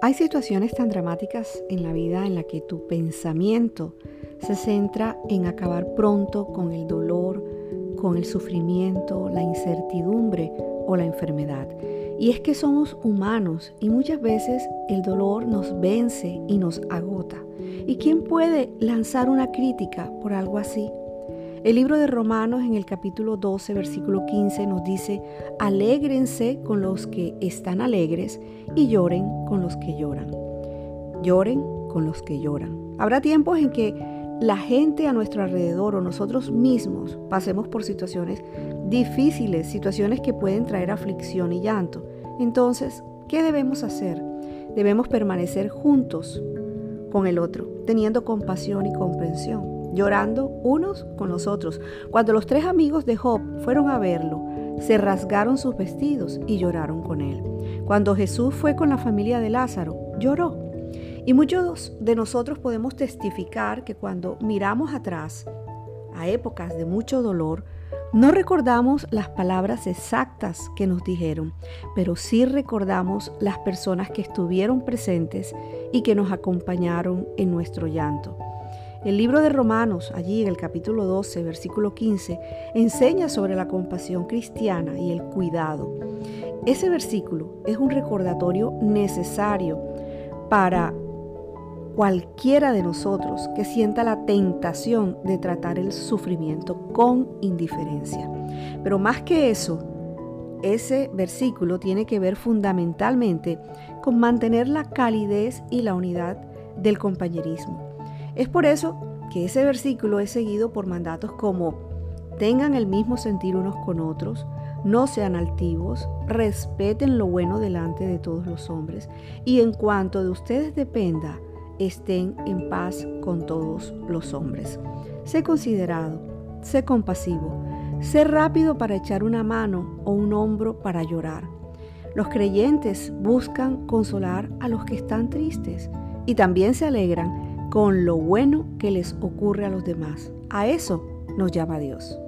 Hay situaciones tan dramáticas en la vida en la que tu pensamiento se centra en acabar pronto con el dolor, con el sufrimiento, la incertidumbre o la enfermedad. Y es que somos humanos y muchas veces el dolor nos vence y nos agota. ¿Y quién puede lanzar una crítica por algo así? El libro de Romanos en el capítulo 12, versículo 15 nos dice, alégrense con los que están alegres y lloren con los que lloran. Lloren con los que lloran. Habrá tiempos en que la gente a nuestro alrededor o nosotros mismos pasemos por situaciones difíciles, situaciones que pueden traer aflicción y llanto. Entonces, ¿qué debemos hacer? Debemos permanecer juntos con el otro, teniendo compasión y comprensión llorando unos con los otros. Cuando los tres amigos de Job fueron a verlo, se rasgaron sus vestidos y lloraron con él. Cuando Jesús fue con la familia de Lázaro, lloró. Y muchos de nosotros podemos testificar que cuando miramos atrás, a épocas de mucho dolor, no recordamos las palabras exactas que nos dijeron, pero sí recordamos las personas que estuvieron presentes y que nos acompañaron en nuestro llanto. El libro de Romanos, allí en el capítulo 12, versículo 15, enseña sobre la compasión cristiana y el cuidado. Ese versículo es un recordatorio necesario para cualquiera de nosotros que sienta la tentación de tratar el sufrimiento con indiferencia. Pero más que eso, ese versículo tiene que ver fundamentalmente con mantener la calidez y la unidad del compañerismo. Es por eso que ese versículo es seguido por mandatos como tengan el mismo sentir unos con otros, no sean altivos, respeten lo bueno delante de todos los hombres y en cuanto de ustedes dependa, estén en paz con todos los hombres. Sé considerado, sé compasivo, sé rápido para echar una mano o un hombro para llorar. Los creyentes buscan consolar a los que están tristes y también se alegran con lo bueno que les ocurre a los demás. A eso nos llama Dios.